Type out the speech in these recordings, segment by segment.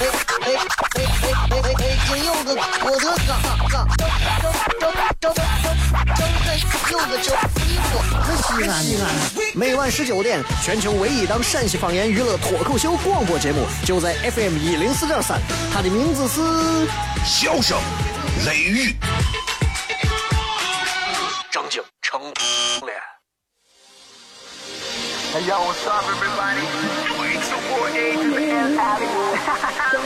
哎哎哎哎哎！金柚子，我的哥，哥，招招招招招招柚子酒，衣服可西安。每晚十九点，全球唯一档陕西方言娱乐脱口秀广播节目，就在 FM 一零四点三，它的名字是《笑声雷雨》。张景成脸。Hey yo, what's up, everybody? so fabulous.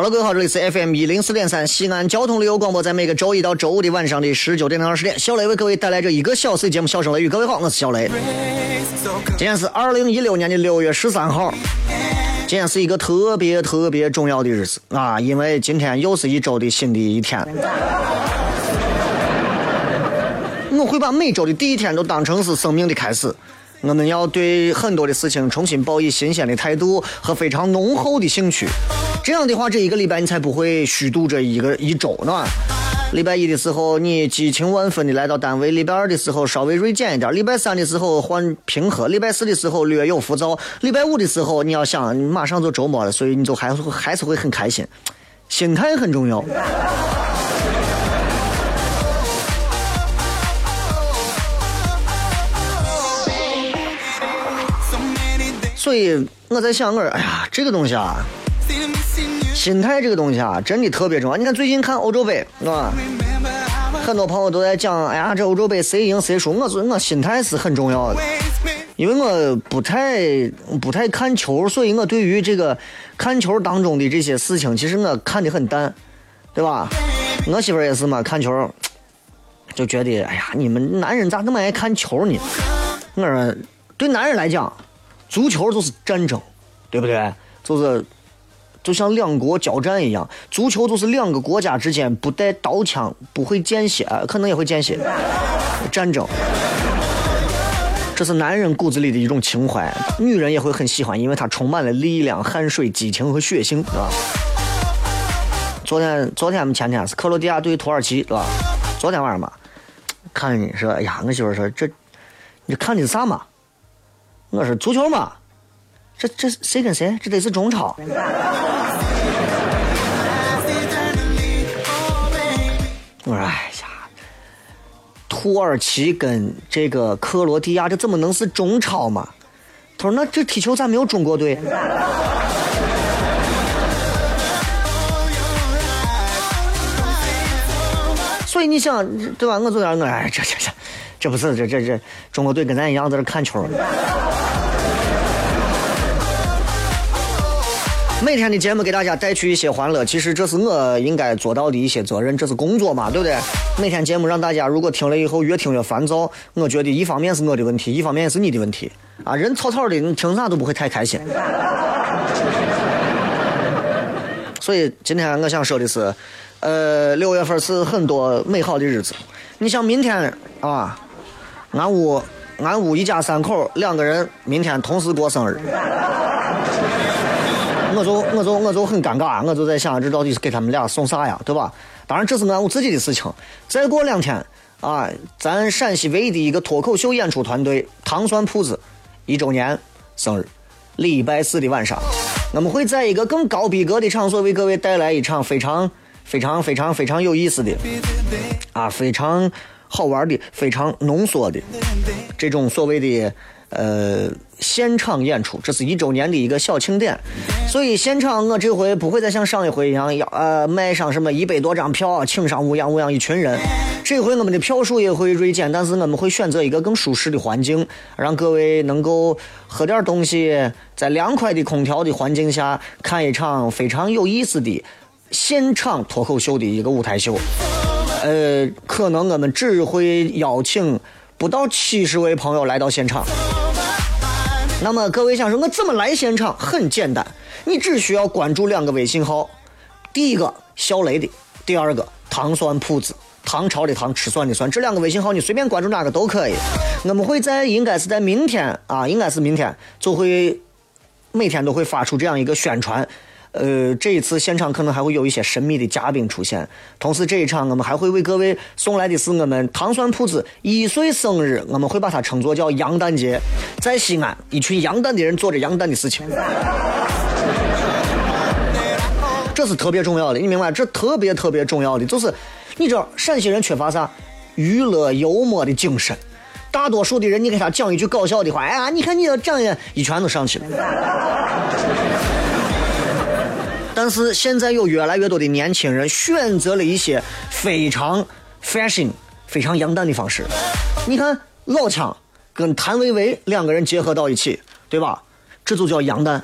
好了，各位好，这里是 FM 一零四点三西安交通旅游广播，在每个周一到周五的晚上的十九点到二十点，小雷为各位带来这一个小时的节目《笑声雷雨》。各位好，我是小雷。今天是二零一六年的六月十三号，今天是一个特别特别重要的日子啊，因为今天又是一周的新的一天。我会把每周的第一天都当成是生命的开始，我们要对很多的事情重新抱以新鲜的态度和非常浓厚的兴趣。这样的话，这一个礼拜你才不会虚度这一个一周，对吧？礼拜一的时候你激情万分的来到单位，礼拜二的时候稍微锐减一点，礼拜三的时候换平和，礼拜四的时候略有浮躁，礼拜五的时候你要想你马上就周末了，所以你就还是会还是会很开心，心态很重要。所以我在想，我说哎呀，这个东西啊，心态这个东西啊，真的特别重要。你看最近看欧洲杯，是吧？Remember how I 很多朋友都在讲，哎呀，这欧洲杯谁赢谁输。我说我心态是很重要的，因为我不太不太看球，所以我对于这个看球当中的这些事情，其实我看的很淡，对吧？我媳妇儿也是嘛，看球就觉得，哎呀，你们男人咋那么爱看球呢？我说，对男人来讲，足球就是战争，对不对？就是就像两国交战一样，足球就是两个国家之间不带刀枪，不会见血，可能也会见血，战争。这是男人骨子里的一种情怀，女人也会很喜欢，因为它充满了力量、汗水、激情和血性，对吧？昨天、昨天们、前天是克罗地亚对土耳其，对吧？昨天晚上嘛，看你说，哎呀，我媳妇说这，你看的啥嘛？我说足球嘛，这这谁跟谁？这得是中超。土耳其跟这个克罗地亚，这怎么能是中超嘛？他说，那这踢球咋没有中国队？所以你想，对吧？我昨天我哎，这这这，这不是这这这中国队跟咱一样在这看球。每天的节目给大家带去一些欢乐，其实这是我应该做到的一些责任，这是工作嘛，对不对？每天节目让大家如果听了以后越听越烦躁，我觉得一方面是我的问题，一方面是你的问题啊。人草草的，你听啥都不会太开心。所以今天我想说的是，呃，六月份是很多美好的日子。你像明天啊，俺屋俺屋一家三口两个人明天同时过生日。我就我就我就很尴尬，我就在想，这到底是给他们俩送啥呀，对吧？当然这是俺我自己的事情。再过两天啊，咱陕西唯一的一个脱口秀演出团队糖蒜铺子一周年生日，礼拜四的晚上，我们会在一个更高逼格的场所为各位带来一场非常非常非常非常有意思的啊，非常好玩的、非常浓缩的这种所谓的呃现场演出，这是一周年的一个小庆典。所以现场我这回不会再像上一回一样要呃卖上什么一百多张票，请上乌泱乌泱一群人。这回我们的票数也会锐减，但是我们会选择一个更舒适的环境，让各位能够喝点东西，在凉快的空调的环境下看一场非常有意思的现场脱口秀的一个舞台秀。呃，可能我们只会邀请不到七十位朋友来到现场。那么各位想说，我怎么来现场？很简单，你只需要关注两个微信号，第一个小雷的，第二个糖酸铺子，唐朝的唐，吃蒜的蒜，这两个微信号你随便关注哪个都可以。我们会在应该是在明天啊，应该是明天就会每天都会发出这样一个宣传。呃，这一次现场可能还会有一些神秘的嘉宾出现，同时这一场我们还会为各位送来的是我们糖酸铺子一岁生日，我们会把它称作叫羊蛋节，在西安，一群羊蛋的人做着羊蛋的事情，这是特别重要的，你明白？这特别特别重要的就是，你知道陕西人缺乏啥？娱乐幽默的精神。大多数的人，你给他讲一句搞笑的话，哎呀，你看你要讲一，一拳都上去了。但是现在有越来越多的年轻人选择了一些非常 fashion、非常洋蛋的方式。你看老枪跟谭维维两个人结合到一起，对吧？这就叫洋蛋。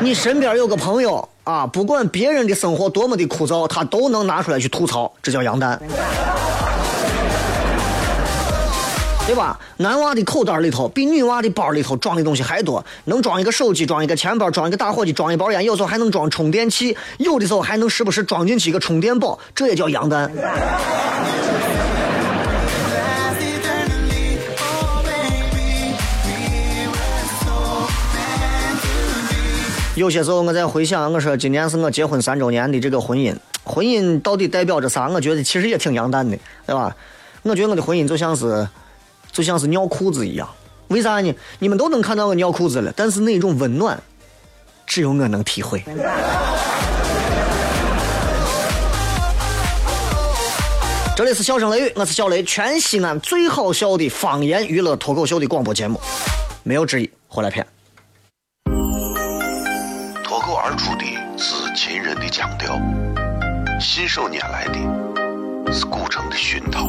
你身边有个朋友啊，不管别人的生活多么的枯燥，他都能拿出来去吐槽，这叫洋蛋。对吧？男娃的口袋里头比女娃的包里头装的东西还多，能装一个手机，装一个钱包，装一个打火机，装一包烟，有时候还能装充电器，有的时候还能时不时装进去一个充电宝，这也叫洋蛋。有些时候我在回想，我说今年是我结婚三周年的这个婚姻，婚姻到底代表着啥？我觉得其实也挺洋蛋的，对吧？我觉得我的婚姻就像是。就像是尿裤子一样，为啥呢？你们都能看到我尿裤子了，但是那种温暖，只有我能体会。这里是笑声雷雨，我是小雷，全西安最好笑的方言娱乐脱口秀的广播节目，没有之一，回来片。脱口而出的是秦人的腔调，信手拈来的是古城的熏陶。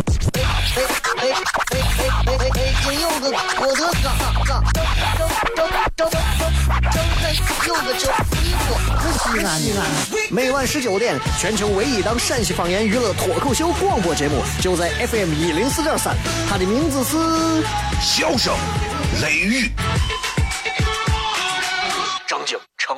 哎哎哎哎哎哎哎！金柚子，我的哥哥，张张张张张张柚子叫衣服，西安西安。每晚十九点，全球唯一档陕西方言娱乐脱口秀广播节目，就在 FM 一零四点三，它的名字是《笑声雷雨》。张景成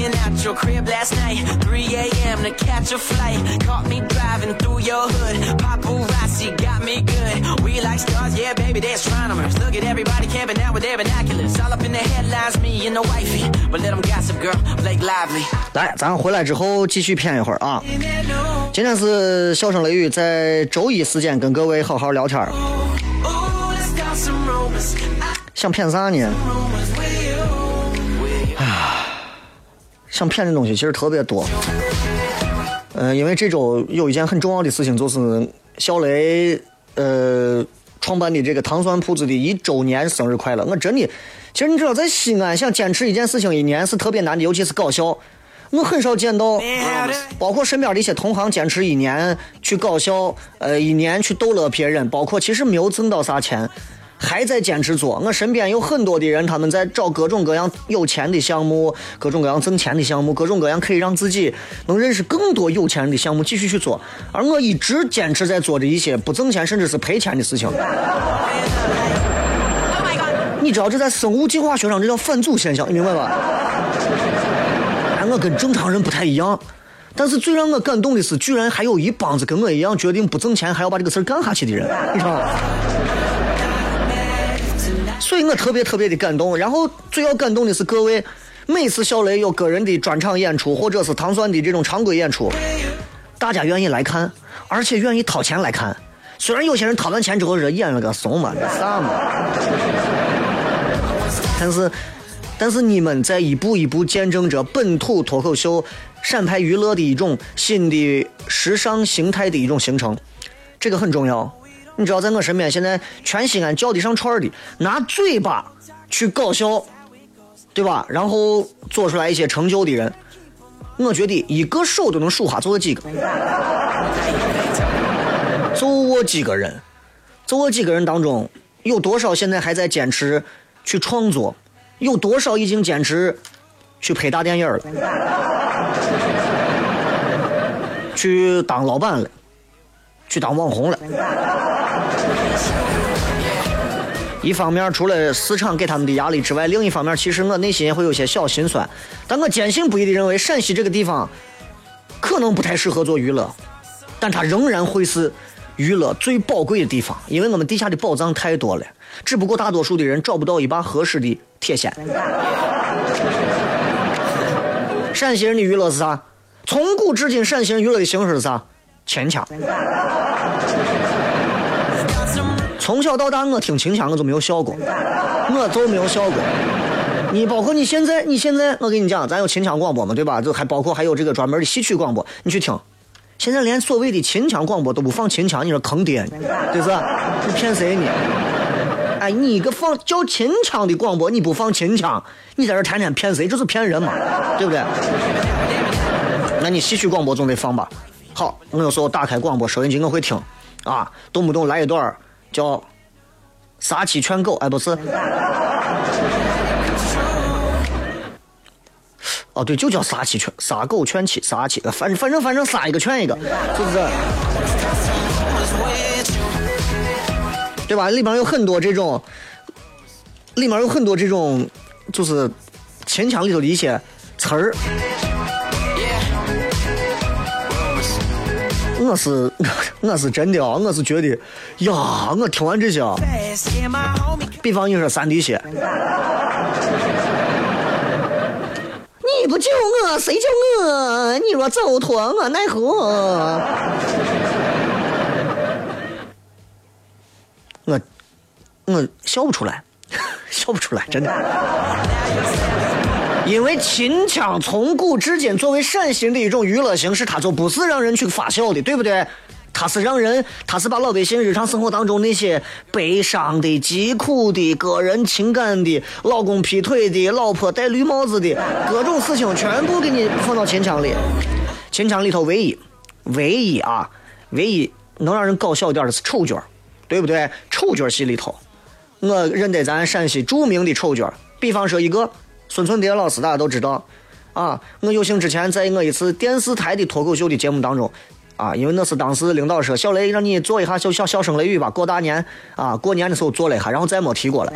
sneaking out your crib last night. 3 a.m. to catch a flight. Caught me driving through your hood. Paparazzi got me good. We like stars, yeah, baby, they're astronomers. Look at everybody camping out with their binoculars. All up in the headlines, me and the wifey. But let them gossip, girl. Blake Lively. 来，咱回来之后继续骗一会儿啊。今天是笑声雷雨在周一时间跟各位好好聊天儿。想骗啥呢？想骗的东西其实特别多。呃，因为这周有一件很重要的事情，就是小雷呃创办的这个糖酸铺子的一周年生日快乐。我真的，其实你知道，在西安想坚持一件事情一年是特别难的，尤其是搞笑。我很少见到，包括身边的一些同行坚持一年去搞笑，呃，一年去逗乐别人，包括其实没有挣到啥钱，还在坚持做。我身边有很多的人，他们在找各种各样有钱的项目，各种各样挣钱的项目，各种各样可以让自己能认识更多有钱人的项目，继续去做。而我一直坚持在做着一些不挣钱甚至是赔钱的事情。你知道这在生物进化学上这叫返祖现象，你明白吧？哎，我跟正常人不太一样，但是最让我感动的是，居然还有一帮子跟我一样决定不挣钱还要把这个事儿干下去的人，你知道吗？所以我特别特别的感动。然后最要感动的是各位，每次小雷有个人的专场演出，或者是糖蒜的这种常规演出，大家愿意来看，而且愿意掏钱来看。虽然有些人掏完钱之后是演了个怂嘛，这啥嘛，但是，但是你们在一步一步见证着本土脱口秀、陕派娱乐的一种新的时尚形态的一种形成，这个很重要。你知道，在我身边现在全西安叫得上串儿的，拿嘴巴去搞笑，对吧？然后做出来一些成就的人，我觉得一个手都能数下就这几个，就我几个人，就我几个人当中，有多少现在还在坚持去创作？有多少已经坚持去拍大电影了？去当老板了？去当网红了？一方面，除了市场给他们的压力之外，另一方面，其实我内心也会有些小心酸。但我坚信不疑的认为，陕西这个地方可能不太适合做娱乐，但它仍然会是娱乐最宝贵的地方，因为我们地下的宝藏太多了，只不过大多数的人找不到一把合适的铁锨。陕西人的娱乐是啥？从古至今，陕西人娱乐的形式是啥？秦腔。从小到大，我听秦腔我就没有笑过，我就没有笑过。你包括你现在，你现在，我跟你讲，咱有秦腔广播嘛，对吧？就还包括还有这个专门的戏曲广播，你去听。现在连所谓的秦腔广播都不放秦腔，你说坑爹呢，对是？你骗谁呢？哎，你一个放叫秦腔的广播，你不放秦腔，你在这天天骗谁？这是骗人嘛，对不对？那你戏曲广播总得放吧？好，我有时候打开广播收音机，我会听，啊，动不动来一段叫杀鸡劝狗，哎，不是，哦，对，就叫杀鸡劝杀狗劝妻，杀鸡，反反正反正杀一个劝一个，是不是？对吧？里面有很多这种，里面有很多这种，就是秦腔里头的一些词儿。我是 我是真的啊，我是觉得呀，我听完这些，比方你说三滴血，你不救我，谁救我？你若走脱我奈何？我我笑不出来，笑不出来，真的。因为秦腔从古至今作为陕西的一种娱乐形式，它就不是让人去发笑的，对不对？它是让人，它是把老百姓日常生活当中那些悲伤的、疾苦的、个人情感的、老公劈腿的、老婆戴绿帽子的各种事情，全部给你放到秦腔里。秦腔里头唯一、唯一啊，唯一能让人搞笑一点的是丑角，对不对？丑角戏里头，我认得咱陕西著名的丑角，比方说一个。孙春蝶老师大家都知道，啊，我有幸之前在我一次电视台的脱口秀的节目当中，啊，因为那是当时领导说小雷让你做一下小小小声雷雨吧，过大年啊，过年的时候做了一下，然后再没提过了。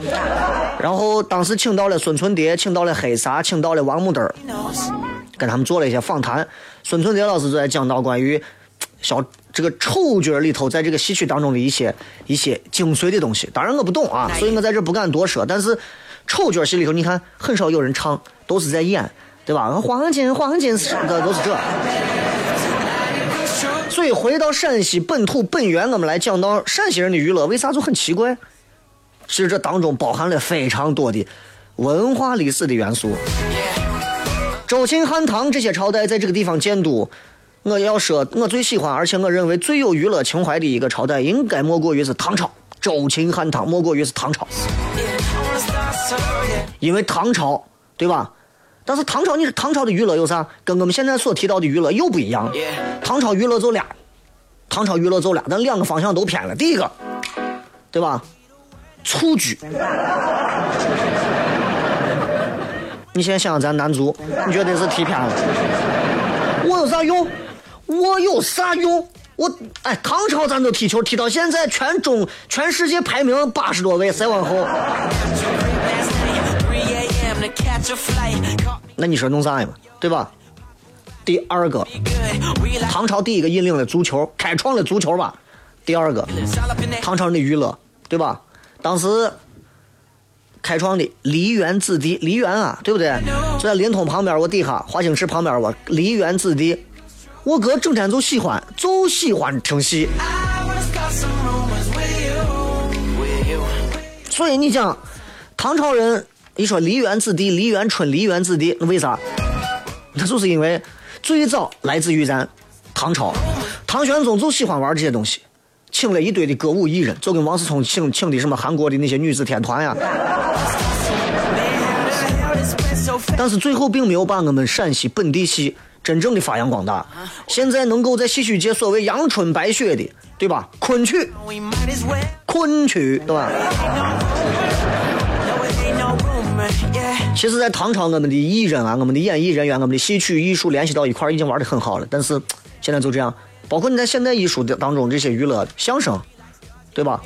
然后当时请到了孙春蝶，请到了黑撒，请到了王木灯跟他们做了一些访谈。孙春蝶老师就在讲到关于小这个丑角里头，在这个戏曲当中的一些一些精髓的东西。当然我不懂啊，所以我在这不敢多说，但是。丑角戏里头，你看很少有人唱，都是在演，对吧？黄金黄金的都是这。所以回到陕西本土本源，我们来讲到陕西人的娱乐，为啥就很奇怪？其实这当中包含了非常多的文化历史的元素。周秦汉唐这些朝代在这个地方建都，我要说，我最喜欢而且我认为最有娱乐情怀的一个朝代，应该莫过于是唐朝。周秦汉唐莫过于是唐朝。因为唐朝，对吧？但是唐朝，你是唐朝的娱乐有啥？跟我们现在所提到的娱乐又不一样。唐朝娱乐就俩，唐朝娱乐就俩，但两个方向都偏了。第一个，对吧？蹴鞠。你现在想想咱男足，你觉得是踢偏了？我有啥用？我有啥用？我哎，唐朝咱都踢球踢到现在，全中全世界排名八十多位，再往后。那你说弄啥呀嘛？对吧？第二个，唐朝第一个引领了足球，开创了足球吧。第二个，唐朝人的娱乐，对吧？当时开创的梨园子弟，梨园啊，对不对？就在临潼旁边，我底下华清池旁边，我梨园子弟，我哥整天就喜欢，就喜欢听戏。所以你讲，唐朝人一说梨园子弟、梨园春、梨园子弟，那为啥？那就是因为最早来自于咱唐朝，唐玄宗就喜欢玩这些东西，请了一堆的歌舞艺人，就跟王思聪请请的什么韩国的那些女子天团呀。但是最后并没有把我们陕西本地戏真正的发扬光大。现在能够在戏曲界所谓阳春白雪的，对吧？昆曲.昆曲，对吧？其实，在唐朝，我们的艺人啊，我们的演艺人员，我们的戏曲艺术联系到一块，已经玩的很好了。但是现在就这样，包括你在现代艺术的当中，这些娱乐相声，对吧？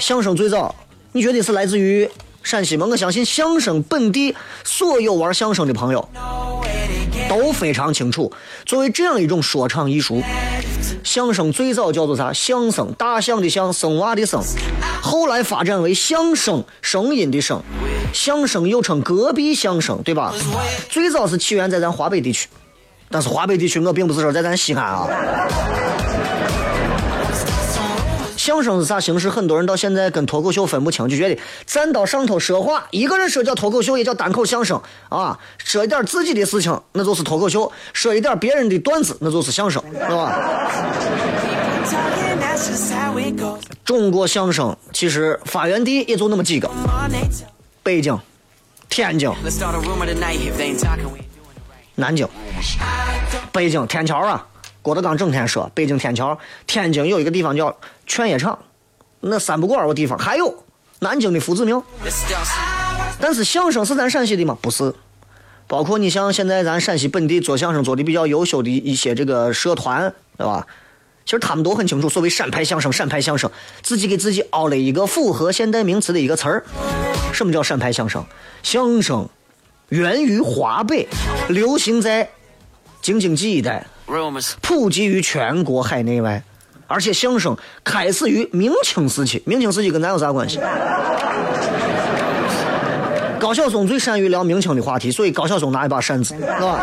相声最早，你觉得是来自于陕西吗？我相信相声本地所有玩相声的朋友都非常清楚。作为这样一种说唱艺术，相声最早叫做啥？相声，大象的象，生娃的生，后来发展为相声，声音的声。相声又称隔壁相声，对吧？最早是起源在咱华北地区，但是华北地区我并不是说在咱西安啊。相声是啥形式？很多人到现在跟脱口秀分不清，就觉得站到上头说话，一个人说叫脱口秀，也叫单口相声啊。说一点自己的事情，那就是脱口秀；说一点别人的段子，那就是相声，是吧？中国相声其实发源地也就那么几个：北京、天津.南京。北京天桥啊，郭德纲整天说北京天桥。天津有一个地方叫劝业场，那三不管个地方，还有南京的夫子庙。但是相声是咱陕西的吗？不是。包括你像现在咱陕西本地做相声做的比较优秀的一些这个社团，对吧？其实他们都很清楚，所谓陕派相声，陕派相声，自己给自己凹了一个符合现代名词的一个词儿。什么叫陕派相声？相声源于华北，流行在京津冀一带，普及于全国海内外。而且相声开始于明清时期，明清时期跟咱有啥关系？高晓松最善于聊明清的话题，所以高晓松拿一把扇子，是吧？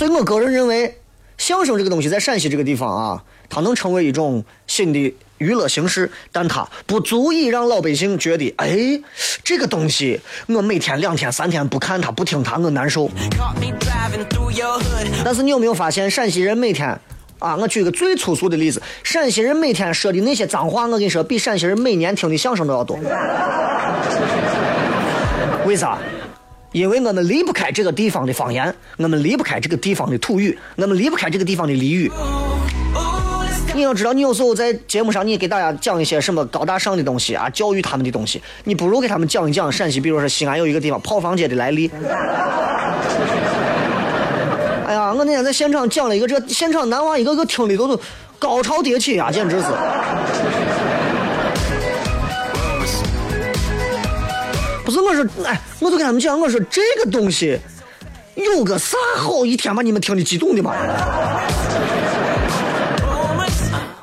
所以我个人认为，相声这个东西在陕西这个地方啊，它能成为一种新的娱乐形式，但它不足以让老百姓觉得，哎，这个东西我每天两天三天不看它不听它我难受。但是你有没有发现，陕西人每天啊，我举个最粗俗的例子，陕西人每天说的那些脏话，我跟你说，比陕西人每年听的相声都要多。为啥？因为我们离不开这个地方的方言，我们离不开这个地方的土语，我们离不开这个地方的俚语。你要知道，你有时候在节目上，你给大家讲一些什么高大上的东西啊，教育他们的东西，你不如给他们讲一讲陕西，比如说西安有一个地方炮房街的来历。哎呀，我那天在现场讲了一个，这现场男娃一个个听的都是高潮迭起啊，简直是。不是，我说，哎，我就跟他们讲，我说这个东西有个啥好一天把你们听的激动的嘛？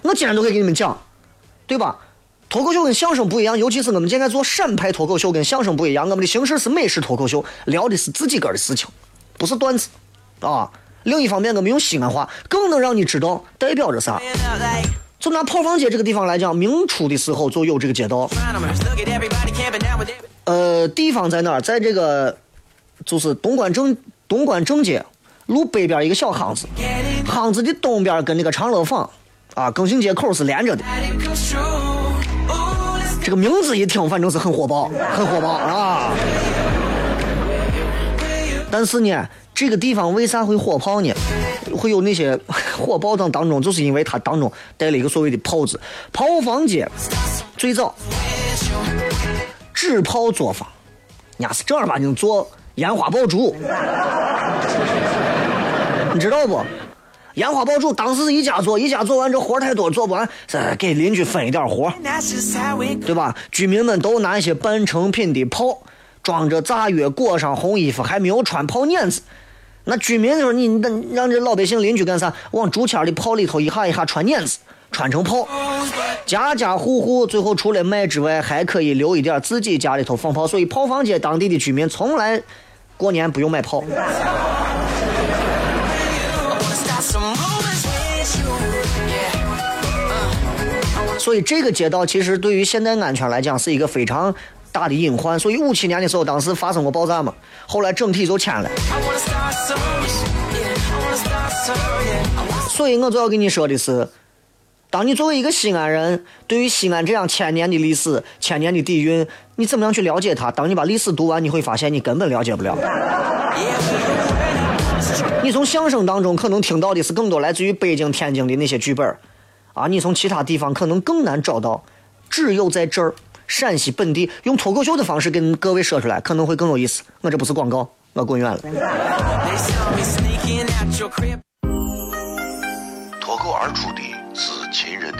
我今天都可以给你们讲，对吧？脱口秀跟相声不一样，尤其是我们现在做陕派脱口秀跟相声不一样，我们的形式是美式脱口秀，聊的是自己个儿的事情，不是段子啊。另一方面，我们用西安话更能让你知道代表着啥。就拿炮房街这个地方来讲，明初的时候就有这个街道，呃，地方在哪儿？在这个就是东关正东关正街路北边一个小巷子，巷子的东边跟那个长乐坊啊更新街口是连着的。这个名字一听，反正是很火爆，很火爆啊。但是呢，这个地方为啥会火爆呢？会有那些火爆当当中，就是因为它当中带了一个所谓的“炮”子。炮房街最早纸炮作坊，人家是正儿八经做烟花爆竹，你知道不？烟花爆竹当时是一家做，一家做完这活儿太多做不完，再给邻居分一点活对吧？居民们都拿一些半成品的炮装着炸药，裹上红衣服，还没有穿炮捻子。那居民说你那让这老百姓邻居干啥？往竹签的炮里头一下一下穿捻子，穿成炮。家家户户最后除了卖之外，还可以留一点自己家里头放炮。所以炮房街当地的居民从来过年不用买炮。所以这个街道其实对于现代安全来讲是一个非常大的隐患。所以五七年的时候，当时发生过爆炸嘛，后来整体就迁了。所以我就要跟你说的是，当你作为一个西安人，对于西安这样千年的历史、千年的底蕴，你怎么样去了解它？当你把历史读完，你会发现你根本了解不了。你从相声当中可能听到的是更多来自于北京、天津的那些剧本儿啊，你从其他地方可能更难找到。只有在这儿，陕西本地用脱口秀的方式跟各位说出来，可能会更有意思。我这不是广告，我滚远了。脱口而出的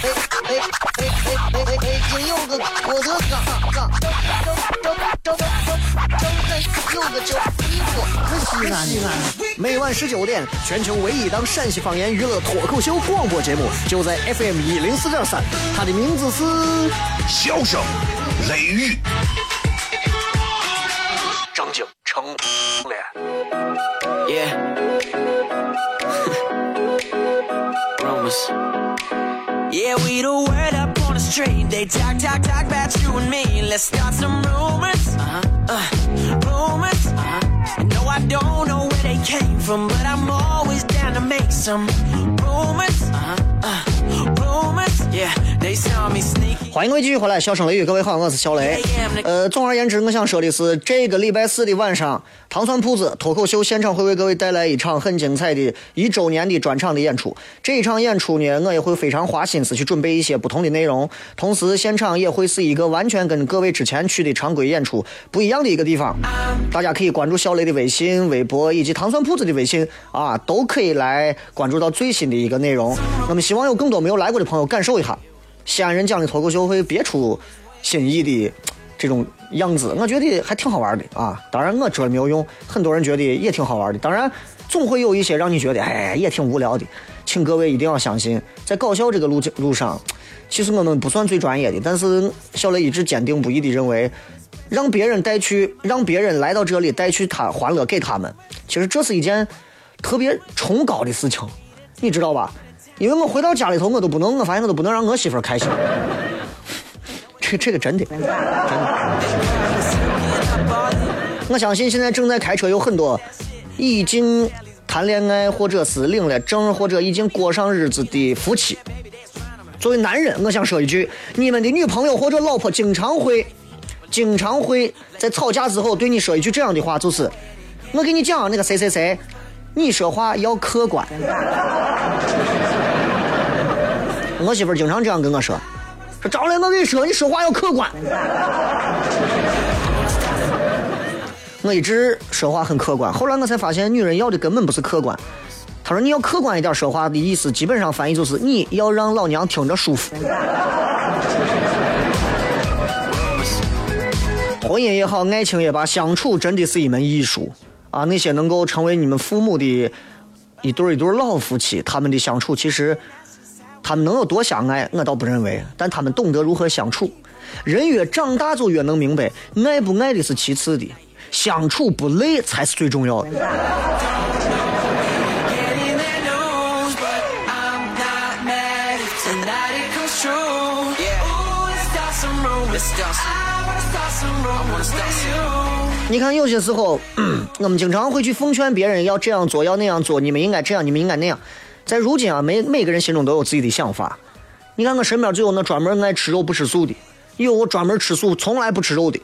哎哎哎哎哎哎，京有个郭德纲，纲，张张张张张张三有个叫李波，西安，西安，每晚十九点，全球唯一档陕西方言娱乐脱口秀广播节目，就在 FM 一零四点三，它的名字是笑声雷雨，street. They talk, talk, talk about you and me. Let's start some rumors. Uh-huh. Uh, rumors. Uh-huh. No, I don't know where they came from, but I'm always down to make some 欢迎各位继续回来，笑声雷雨，各位好，我是小雷。呃，总而言之，我想说的是，这个礼拜四的晚上，糖蒜铺子脱口秀现场会为各位带来一场很精彩的一周年的专场的演出。这一场演出呢，我也会非常花心思去准备一些不同的内容，同时现场也会是一个完全跟各位之前去的常规演出不一样的一个地方。大家可以关注小雷的微信、微博以及糖蒜铺子的微信啊，都可以来关注到最新的一个内容。那么，希望有更多没有来过的朋友感受一下。西安人讲的脱口秀会别出新意的这种样子，我觉得还挺好玩的啊。当然我说没有用，很多人觉得也挺好玩的。当然，总会有一些让你觉得哎也挺无聊的。请各位一定要相信，在搞笑这个路路上，其实我们不算最专业的，但是小雷一直坚定不移的认为，让别人带去，让别人来到这里带去他欢乐给他们，其实这是一件特别崇高的事情，你知道吧？因为我回到家里头，我都不能，我发现我都不能让我媳妇开心。这这个真的，真的。我相信现在正在开车有很多已经谈恋爱或者是领了证或者已经过上日子的夫妻。作为男人，我想说一句：你们的女朋友或者老婆经常会，经常会在吵架之后对你说一句这样的话，就是我给你讲那个谁谁谁，你说话要客观。我媳妇经常这样跟我说，说张磊，我跟你说，你说话要客观。我一直说话很客观，后来我才发现，女人要的根本不是客观。她说你要客观一点说话的意思，基本上翻译就是你要让老娘听着舒服。婚姻也好，爱情也罢，相处真的是一门艺术啊！那些能够成为你们父母的一对一对老夫妻，他们的相处其实。他们能有多相爱，我倒不认为，但他们懂得如何相处。人越长大就越能明白，爱不爱的是其次的，相处不累才是最重要的。你看，有些时候，我们经常会去奉劝别人要这样做，要那样做，你们应该这样，你们应该那样。在如今啊，每每个人心中都有自己的想法。你看我身边就有那专门爱吃肉不吃素的，有我专门吃素，从来不吃肉的。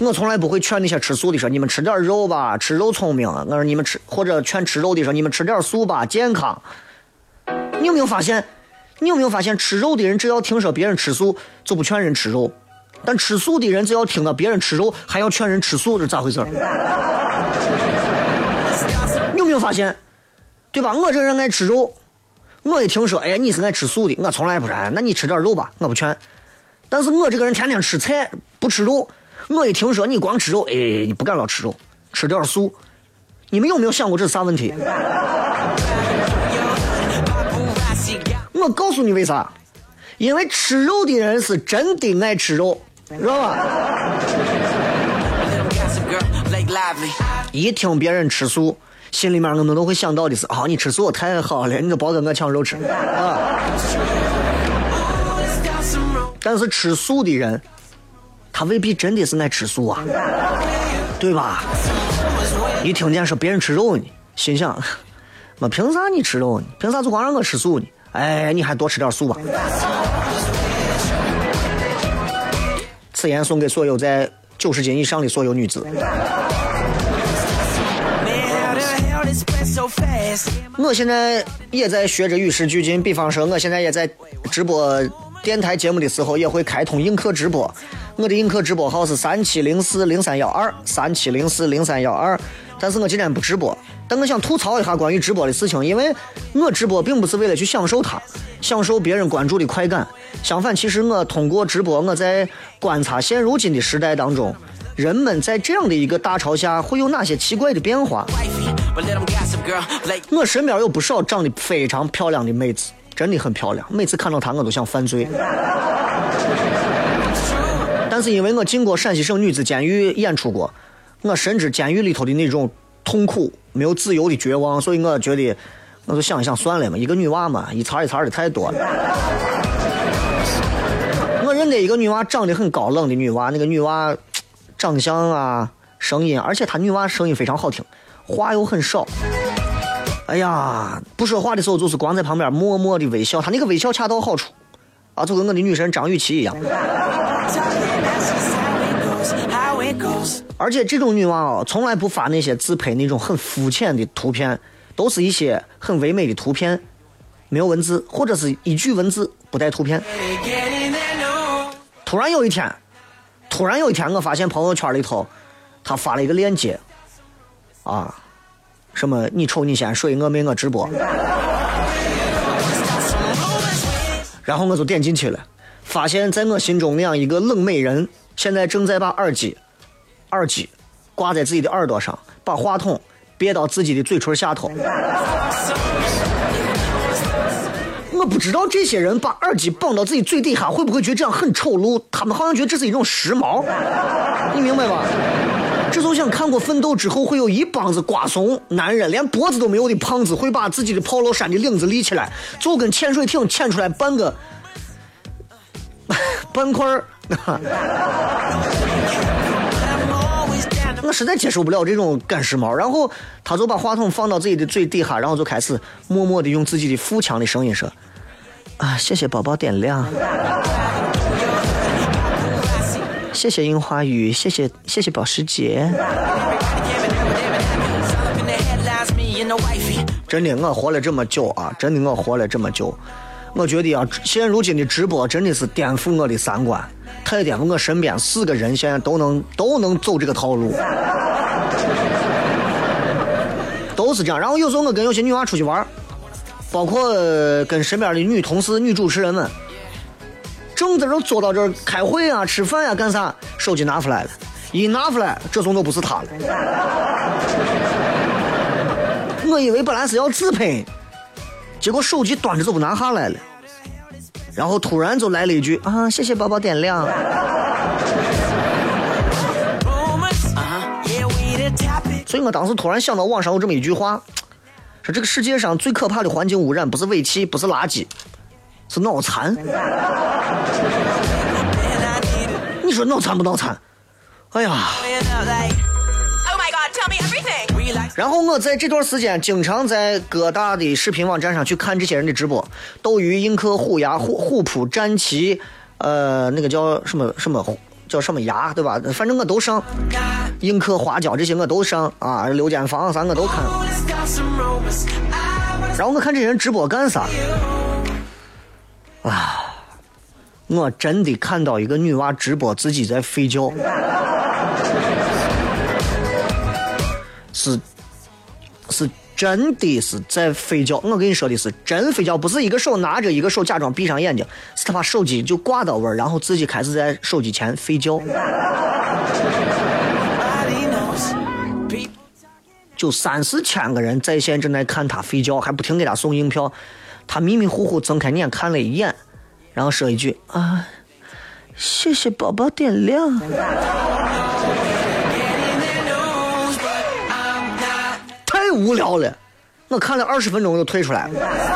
我从来不会劝那些吃素的说你们吃点肉吧，吃肉聪明。我说你们吃或者劝吃肉的说你们吃点素吧，健康。你有没有发现？你有没有发现吃肉的人只要听说别人吃素就不劝人吃肉，但吃素的人只要听到别人吃肉还要劝人吃素，是咋回事？你有没有发现？对吧？我这人爱吃肉，我一听说，哎，你是爱吃素的，我从来不说，哎那你吃点肉吧，我不劝。但是我这个人天天吃菜不吃肉，我一听说你光吃肉，哎，你不敢老吃肉，吃点素。你们有没有想过这是啥问题？我告诉你为啥？因为吃肉的人是真的爱吃肉，知道吧？一听别人吃素，心里面我们都会想到的是：啊，你吃素太好了，你都别跟我抢肉吃啊！但是吃素的人，他未必真的是爱吃素啊，对吧？一听见说别人吃肉呢，心想：我凭啥你吃肉呢？凭啥就光让我吃素呢？哎，你还多吃点素吧。此言送给所有在九十斤以上的所有女子。我现在也在学着与时俱进，比方说，我现在也在直播电台节目的时候，也会开通映客直播。我的映客直播号是三七零四零三幺二，三七零四零三幺二。但是我今天不直播，但我想吐槽一下关于直播的事情，因为我直播并不是为了去享受它，享受别人关注的快感。相反，其实我通过直播，我在观察现如今的时代当中，人们在这样的一个大潮下会有哪些奇怪的变化。我身边有不少长得非常漂亮的妹子，真的很漂亮，每次看到她我都想犯罪。但是因为我进过陕西省女子监狱演出过，我深知监狱里头的那种痛苦、没有自由的绝望，所以我觉得，我就想一想算了嘛，一个女娃嘛，一茬一茬的太多了。我认得一个女娃，长得很高冷的女娃，那个女娃长相啊、声音，而且她女娃声音非常好听，话又很少。哎呀，不说话的时候就是光在旁边默默的微笑，她那个微笑恰到好处，啊，就跟我的女神张雨绮一样。而且这种女娃哦，从来不发那些自拍那种很肤浅的图片，都是一些很唯美的图片，没有文字，或者是一句文字不带图片。突然有一天，突然有一天，我发现朋友圈里头，他发了一个链接，啊，什么你瞅你先睡，我没我直播，然后我就点进去了，发现在我心中那样一个冷美人，现在正在把耳机。耳机挂在自己的耳朵上，把话筒别到自己的嘴唇下头。我不知道这些人把耳机绑到自己嘴底下，会不会觉得这样很丑陋？他们好像觉得这是一种时髦，你明白吧？这就像看过《奋斗》之后，会有一帮子瓜怂男人，连脖子都没有的胖子，会把自己的 polo 衫的领子立起来，就跟潜水艇潜出来半个 半块儿。我实在接受不了这种赶时髦，然后他就把话筒放到自己的嘴底下，然后就开始默默的用自己的腹腔的声音说：“啊，谢谢宝宝点亮，谢谢樱花雨，谢谢谢谢保时捷。”真的，我活了这么久啊，真的我活了这么久，我觉得啊，现如今的直播真的是颠覆我的三观。太颠覆我身边四个人现在都能都能走这个套路，都是这样。然后有时候我跟有些女娃出去玩，包括跟身边的女同事、女主持人们，正在这坐到这儿开会啊、吃饭呀、干啥，手机拿出来了，一拿出来，这怂都不是他了。我以为本来是要自拍，结果手机端着就不拿下来了。然后突然就来了一句啊，谢谢宝宝点亮。所以我当时突然想到网上有这么一句话，说这个世界上最可怕的环境污染不是尾气，不是垃圾，是脑残。你说脑残不脑残？哎呀！然后我在这段时间经常在各大的视频网站上去看这些人的直播，斗鱼、映客、虎牙、虎虎扑、战旗、呃，那个叫什么什么叫什么牙，对吧？反正我都上，映客、花椒这些我都上啊，六间房啥我都看。然后我看这人直播干啥？啊，我真的看到一个女娃直播自己在睡觉，是是真的是在睡觉。我跟你说的是真睡觉，不是一个手拿着，一个手假装闭上眼睛，是他把手机就挂到位，然后自己开始在手机前睡觉。就三四千个人在线正在看他睡觉，还不停给他送硬票。他迷迷糊糊睁开眼看了一眼，然后说一句：“啊，谢谢宝宝点亮。”太无聊了，我看了二十分钟我就退出来了。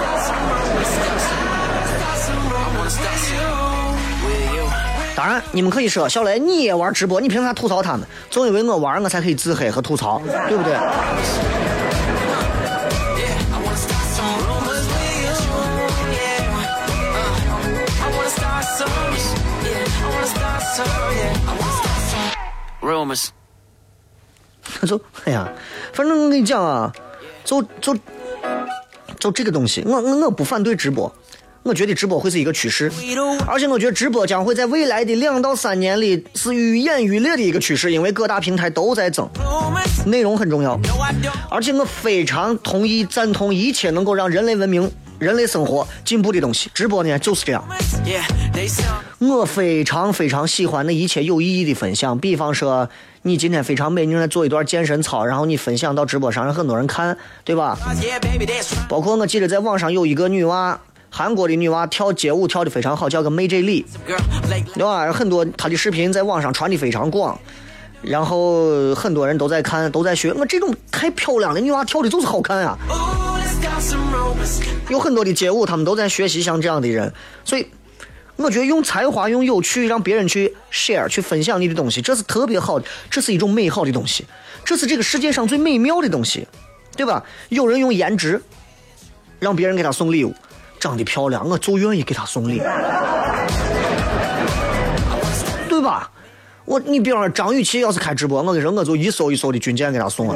当然，你们可以说小雷你也玩直播，你凭啥吐槽他们？总以为我玩我才可以自黑和吐槽，对不对？就哎呀，反正我跟你讲啊，就就就这个东西，我我我不反对直播，我觉得直播会是一个趋势，而且我觉得直播将会在未来的两到三年里是愈演愈烈的一个趋势，因为各大平台都在增，内容很重要。而且我非常同意赞同一切能够让人类文明、人类生活进步的东西。直播呢就是这样。我非常非常喜欢那一切有意义的分享，比方说你今天非常美，你正在做一段健身操，然后你分享到直播上，让很多人看，对吧.包括我记得在网上有一个女娃，韩国的女娃跳街舞跳得非常好，叫个 May J Lee，Girl, like, 对吧？很多她的视频在网上传的非常广，然后很多人都在看，都在学。我这种太漂亮的女娃跳的就是好看啊！有很多的街舞，他们都在学习像这样的人，所以我觉得用才华、用有趣让别人去 share、去分享你的东西，这是特别好的，这是一种美好的东西，这是这个世界上最美妙的东西，对吧？有人用颜值让别人给他送礼物，长得漂亮，我就愿意给他送礼，对吧？我你比方说张雨绮要是开直播，我跟你说，我就一艘一艘的军舰给他送了。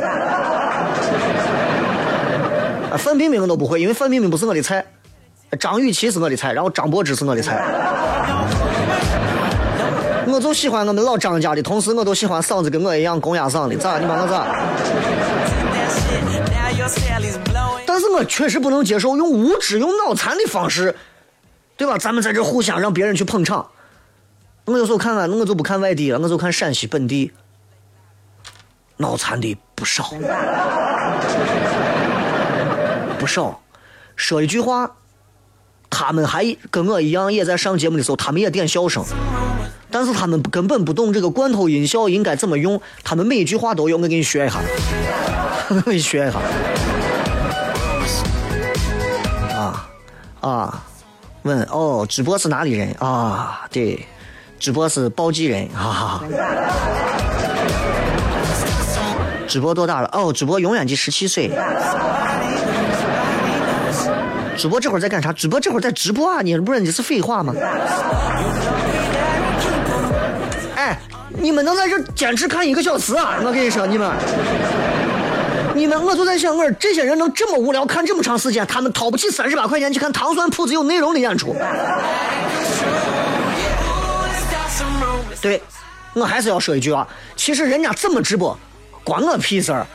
啊，范冰冰都不会，因为范冰冰不是我的菜，张雨绮是我的菜，然后张柏芝是我的菜。我就喜欢我们老张家的，同时我都喜欢嗓子跟我一样公鸭嗓的，咋？你把我咋？但是我确实不能接受用无知、用脑残的方式，对吧？咱们在这互相让别人去捧场。我有时候看看，我就不看外地了，我就看陕西本地，脑残的不少，不少。说一句话，他们还跟我一样，也在上节目的时候，他们也点笑声，但是他们根本不懂这个罐头音效应该怎么用，他们每一句话都有。我给你学一下，我给你学一下。啊，问哦，直播是哪里人啊？对，直播是宝鸡人，哈哈哈。直播多大了？哦，直播永远就十七岁。直播这会儿在干啥？直播这会儿在直播啊！你不是你是废话吗？哎，你们能在这坚持看一个小时啊？我跟你说，你们。你们，我就在想，我这些人能这么无聊看这么长时间，他们掏不起三十八块钱去看糖蒜铺子有内容的演出。对，我还是要说一句啊，其实人家怎么直播，关我屁事儿。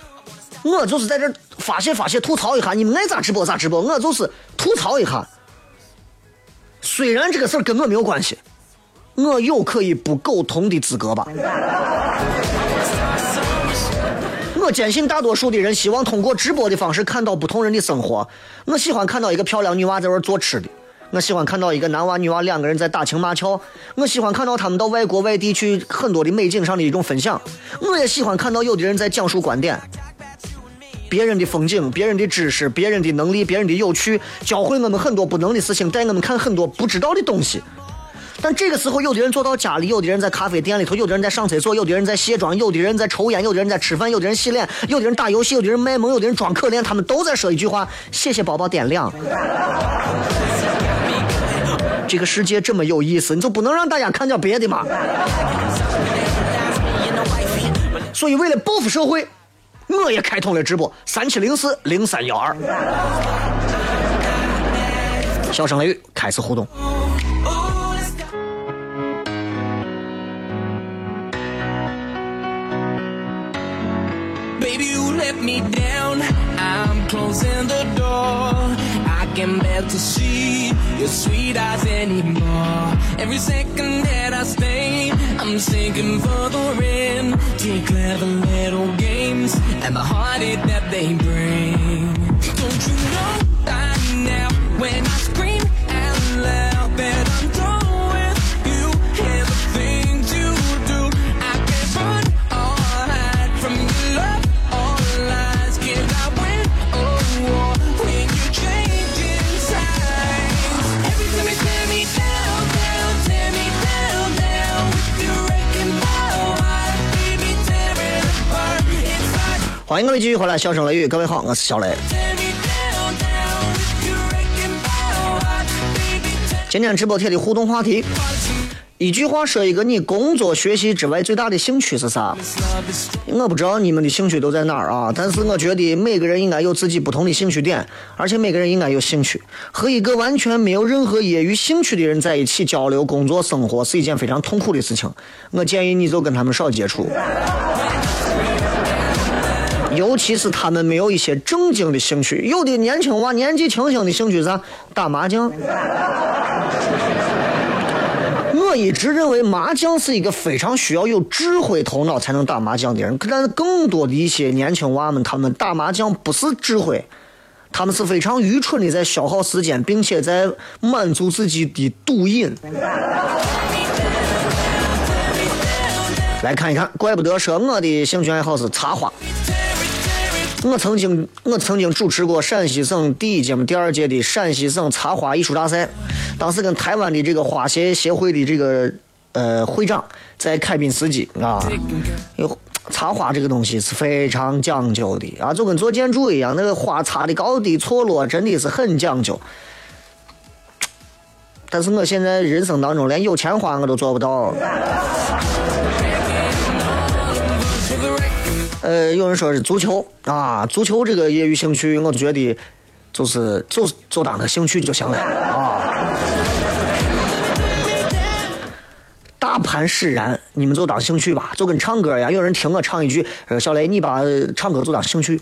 我就是在这发泄发泄，吐槽一下，你们爱咋直播咋直播，我就是吐槽一下。虽然这个事儿跟我没有关系，我有可以不苟同的资格吧。我坚信大多数的人希望通过直播的方式看到不同人的生活。我喜欢看到一个漂亮女娃在那做吃的，我喜欢看到一个男娃女娃两个人在打情骂俏，我喜欢看到他们到外国外地去很多的美景上的一种分享。我也喜欢看到有的人在讲述观点，别人的风景、别人的知识、别人的能力、别人的有趣，教会我们很多不能的事情，带我们看很多不知道的东西。但这个时候，有的人坐到家里，有的人在咖啡店里头，有的人在上厕所，有的人在卸妆，有的人在抽烟，有的人在吃饭，有的人洗脸，有的人打游戏，有的人卖萌，有的人装可怜，他们都在说一句话：谢谢宝宝点亮。这个世界这么有意思，你就不能让大家看点别的吗？所以为了报复社会，我也开通了直播，三七零四零三幺二。笑声雷雨开始互动。Baby, you let me down. I'm closing the door. I can't bear to see your sweet eyes anymore. Every second that I stay, I'm sinking further in to clever little games and the heartache that they bring. 欢迎各位继续回来，笑声雷雨，各位好，我是小雷。今天直播贴的互动话题，一句话说一个你工作学习之外最大的兴趣是啥？我不知道你们的兴趣都在哪儿啊，但是我觉得每个人应该有自己不同的兴趣点，而且每个人应该有兴趣。和一个完全没有任何业余兴趣的人在一起交流工作生活是一件非常痛苦的事情。我建议你就跟他们少接触，尤其是他们没有一些正经的兴趣。有的年轻娃年纪轻轻的兴趣是啥？打麻将。我一直认为麻将是一个非常需要有智慧头脑才能打麻将的人，但是更多的一些年轻娃们，他们打麻将不是智慧，他们是非常愚蠢的在消耗时间，并且在满足自己的赌瘾。来看一看，怪不得说我的兴趣爱好是插花。我曾经，我曾经主持过陕西省第一届、第二届的陕西省插花艺术大赛，当时跟台湾的这个花协协会的这个呃会长在凯宾斯基啊，有插花这个东西是非常讲究的啊，就跟做建筑一样，那个花插的高低错落真的是很讲究。但是我现在人生当中连有钱花我都做不到。呃，有人说是足球啊，足球这个业余兴趣，我觉得就是就就当个兴趣就行了啊。大盘使然，你们就当兴趣吧，就跟唱歌一样。有人听我唱一句，呃，小雷，你把唱歌就当兴趣。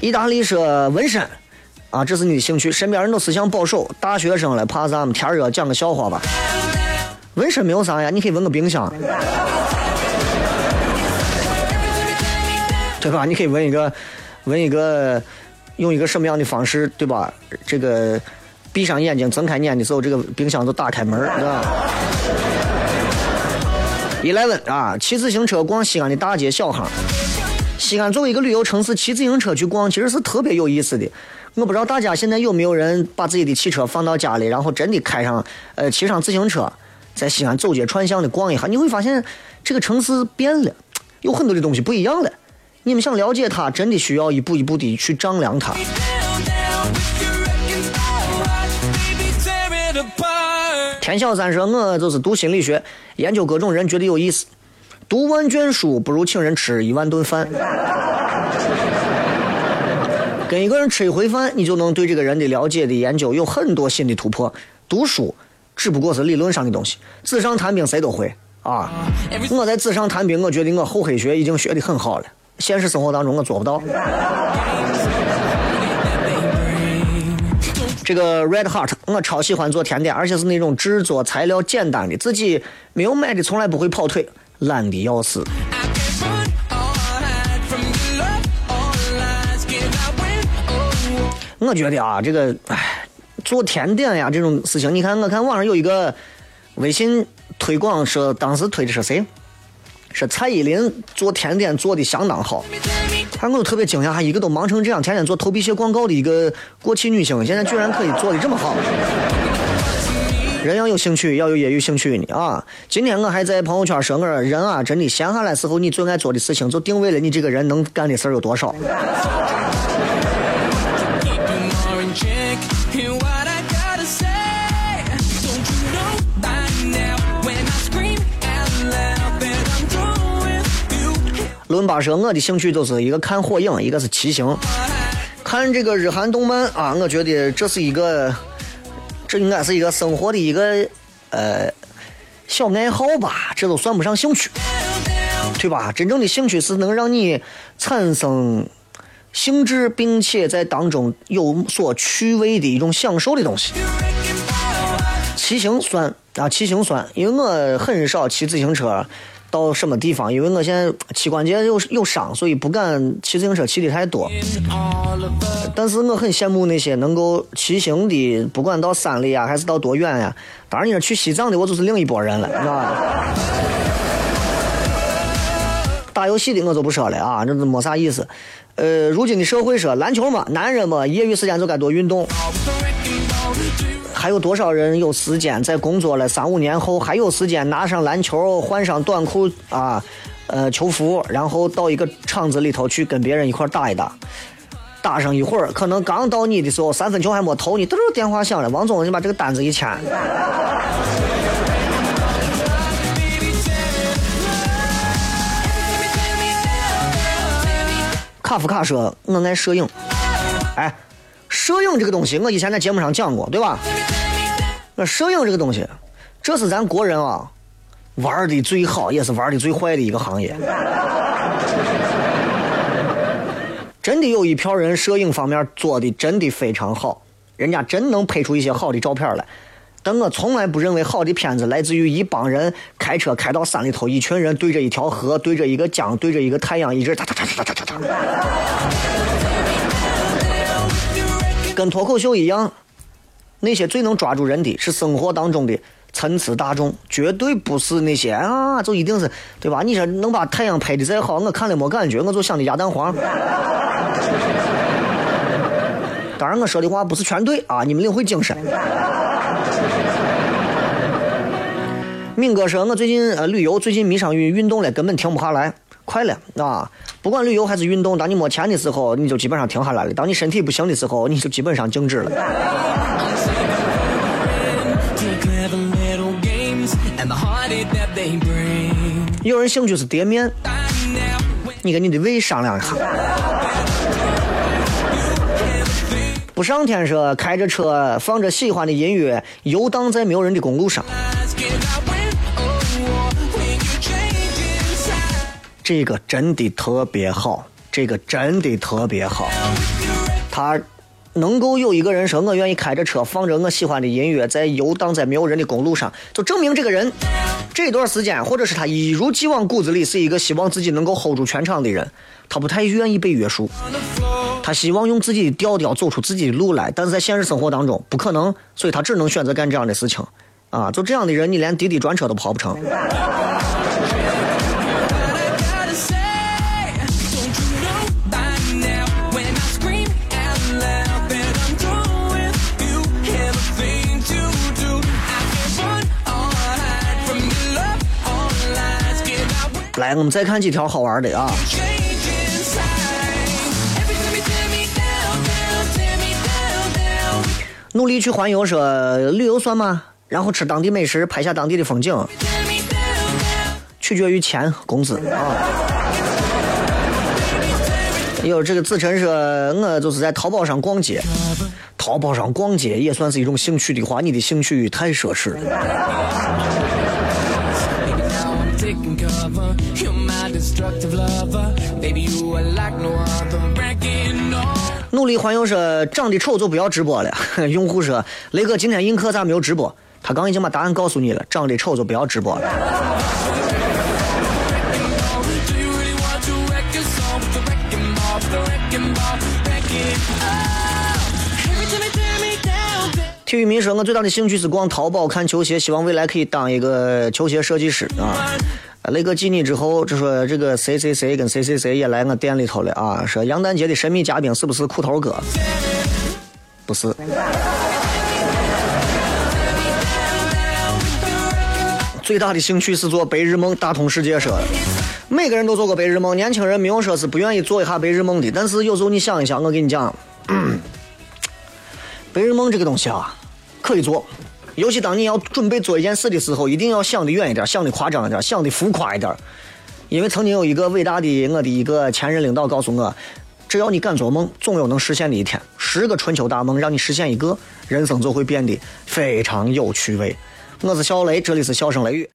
意大利说纹身啊，这是你的兴趣，身边人都思想保守，大学生了，怕咱们天热，讲个笑话吧。纹身没有啥呀，你可以纹个冰箱，对吧？你可以纹一个，纹一个，用一个什么样的方式，对吧？这个闭上眼睛，睁开眼的时候，这个冰箱就打开门，对吧？Eleven 啊，骑自行车逛西安的大街小巷。西安作为一个旅游城市，骑自行车去逛其实是特别有意思的。我不知道大家现在有没有人把自己的汽车放到家里，然后真的开上，呃，骑上自行车，在西安走街串巷的逛一下，你会发现这个城市变了，有很多的东西不一样了。你们想了解它，真的需要一步一步的去丈量它。田小三说：“我就是读心理学，研究各种人，觉得有意思。读万卷书不如请人吃一万顿饭。跟一个人吃一回饭，你就能对这个人的了解的研究有很多新的突破。读书只不过是理论上的东西，纸上谈兵谁都会啊。我在纸上谈兵，我觉得我厚黑学已经学得很好了，现实生活当中我做不到。”这个 Red Heart，我超喜欢做甜点，而且是那种制作材料简单的，自己没有买的从来不会跑腿，懒得要死。我觉得啊，这个唉，做甜点呀这种事情，你看，我看网上有一个微信推广说，当时推的是谁？是蔡依林做甜点做的相当好，看我都特别惊讶，还一个都忙成这样，天天做头皮屑广告的一个过气女星，现在居然可以做的这么好。人要有兴趣，要有业余兴趣呢啊！今天我还在朋友圈说，我说人啊，真的闲下来时候，你最爱做的事情，就定位了你这个人能干的事儿有多少。伦巴说我的兴趣就是一个看火影，一个是骑行。看这个日韩动漫啊，我觉得这是一个，这应该是一个生活的一个呃小爱好吧，这都算不上兴趣，对吧？真正的兴趣是能让你产生兴致，并且在当中有所趣味的一种享受的东西。骑行算啊，骑行算，因为我很少骑自行车到什么地方，因为我现在膝关节有有伤，所以不敢骑自行车骑的太多。但是我很羡慕那些能够骑行的，不管到山里啊，还是到多远呀。当然，你说去西藏的，我就是另一拨人了，是吧？打游戏的我就不说了啊，这都没啥意思。呃，如今的社会说篮球嘛，男人嘛，业余时间就该多运动。还有多少人有时间在工作了三五年后，还有时间拿上篮球，换上短裤啊，呃，球服，然后到一个厂子里头去跟别人一块打一打，打上一会儿，可能刚到你的时候，三分球还没投呢，嘟嘟电话响了，王总，你把这个单子一签。卡夫卡说：“我爱摄影。”哎，摄影这个东西，我以前在节目上讲过，对吧？那摄影这个东西，这是咱国人啊玩的最好，也是玩的最坏的一个行业。真的有一票人摄影方面做的真的非常好，人家真能拍出一些好的照片来。但我从来不认为好的片子来自于一帮人开车开到山里头，一群人对着一条河，对着一个江，对着一个太阳，一直哒哒哒哒哒哒哒。跟脱口秀一样，那些最能抓住人的是生活当中的参差大众，绝对不是那些啊，就一定是对吧？你说能把太阳拍的再好，我看了没感觉，我就想的鸭蛋黄。当然，我说的话不是全对啊，你们领会精神。敏哥说：“我最近呃旅游，最近迷上运运动了，根本停不下来。快了啊！不管旅游还是运动，当你没钱的时候，你就基本上停下来了；当你身体不行的时候，你就基本上静止了。有人兴趣是叠面，你跟你的胃商量一下。不上天说开着车，放着喜欢的音乐，游荡在没有人的公路上，这个真的特别好，这个真的特别好。他能够有一个人说我愿意开着车，放着我喜欢的音乐，在游荡在没有人的公路上，就证明这个人这段时间，或者是他一如既往骨子里是一个希望自己能够 hold 住全场的人，他不太愿意被约束。他希望用自己的调调走出自己的路来，但是在现实生活当中不可能，所以他只能选择干这样的事情。啊，就这样的人，你连滴滴专车都跑不成。来，我们再看几条好玩的啊。努力去环游说旅游算吗？然后吃当地美食，拍下当地的风景，取决于钱工资啊。有这个子晨说，我就是在淘宝上逛街，淘宝上逛街也算是一种兴趣的话，你的兴趣太奢侈了。努力欢迎说，长得丑就不要直播了。用户说，雷哥今天映客咋没有直播？他刚已经把答案告诉你了，长得丑就不要直播了。体育民说，我最大的兴趣是逛淘宝，看球鞋，希望未来可以当一个球鞋设计师啊。雷哥记你之后，就说这个谁谁谁跟谁谁谁也来我店里头了啊。说杨丹杰的神秘嘉宾是不是裤头哥？不是。最大的兴趣是做白日梦，大同世界说。每个人都做过白日梦，年轻人没有说是不愿意做一下白日梦的，但是有时候你想一想，我跟你讲，白日梦这个东西啊，可以做，尤其当你要准备做一件事的时候，一定要想的远一点，想的夸张一点，想的浮夸一点。因为曾经有一个伟大的我的一个前任领导告诉我，只要你敢做梦，总有能实现的一天。十个春秋大梦让你实现一个，人生就会变得非常有趣味。我是小雷，这里是笑声雷雨。